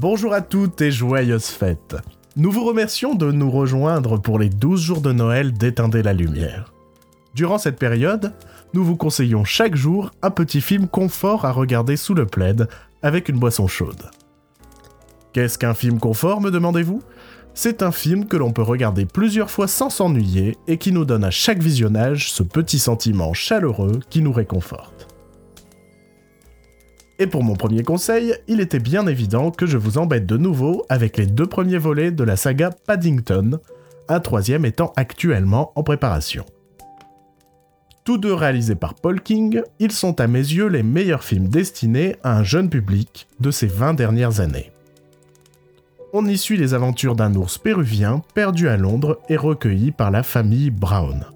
Bonjour à toutes et joyeuses fêtes. Nous vous remercions de nous rejoindre pour les 12 jours de Noël d'Éteindre la lumière. Durant cette période, nous vous conseillons chaque jour un petit film confort à regarder sous le plaid avec une boisson chaude. Qu'est-ce qu'un film confort, me demandez-vous? C'est un film que l'on peut regarder plusieurs fois sans s'ennuyer et qui nous donne à chaque visionnage ce petit sentiment chaleureux qui nous réconforte. Et pour mon premier conseil, il était bien évident que je vous embête de nouveau avec les deux premiers volets de la saga Paddington, un troisième étant actuellement en préparation. Tous deux réalisés par Paul King, ils sont à mes yeux les meilleurs films destinés à un jeune public de ces 20 dernières années. On y suit les aventures d'un ours péruvien perdu à Londres et recueilli par la famille Brown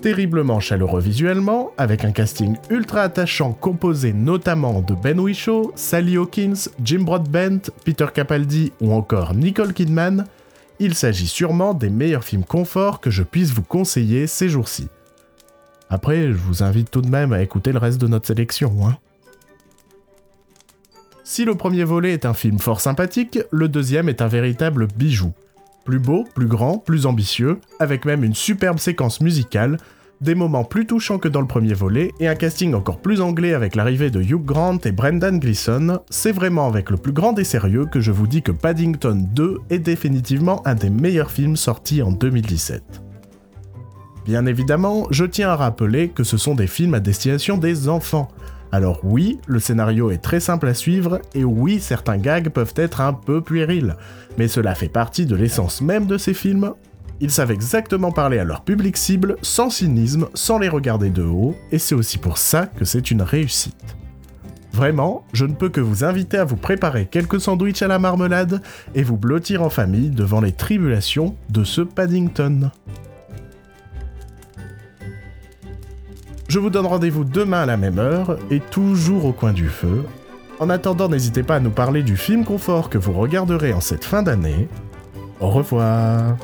terriblement chaleureux visuellement, avec un casting ultra attachant composé notamment de Ben Whishaw, Sally Hawkins, Jim Broadbent, Peter Capaldi ou encore Nicole Kidman, il s'agit sûrement des meilleurs films confort que je puisse vous conseiller ces jours-ci. Après, je vous invite tout de même à écouter le reste de notre sélection. Hein. Si le premier volet est un film fort sympathique, le deuxième est un véritable bijou. Plus beau, plus grand, plus ambitieux, avec même une superbe séquence musicale, des moments plus touchants que dans le premier volet, et un casting encore plus anglais avec l'arrivée de Hugh Grant et Brendan Gleeson, c'est vraiment avec le plus grand des sérieux que je vous dis que Paddington 2 est définitivement un des meilleurs films sortis en 2017. Bien évidemment, je tiens à rappeler que ce sont des films à destination des enfants, alors oui, le scénario est très simple à suivre, et oui, certains gags peuvent être un peu puérils, mais cela fait partie de l'essence même de ces films. Ils savent exactement parler à leur public cible, sans cynisme, sans les regarder de haut, et c'est aussi pour ça que c'est une réussite. Vraiment, je ne peux que vous inviter à vous préparer quelques sandwichs à la marmelade et vous blottir en famille devant les tribulations de ce Paddington. Je vous donne rendez-vous demain à la même heure et toujours au coin du feu. En attendant, n'hésitez pas à nous parler du film confort que vous regarderez en cette fin d'année. Au revoir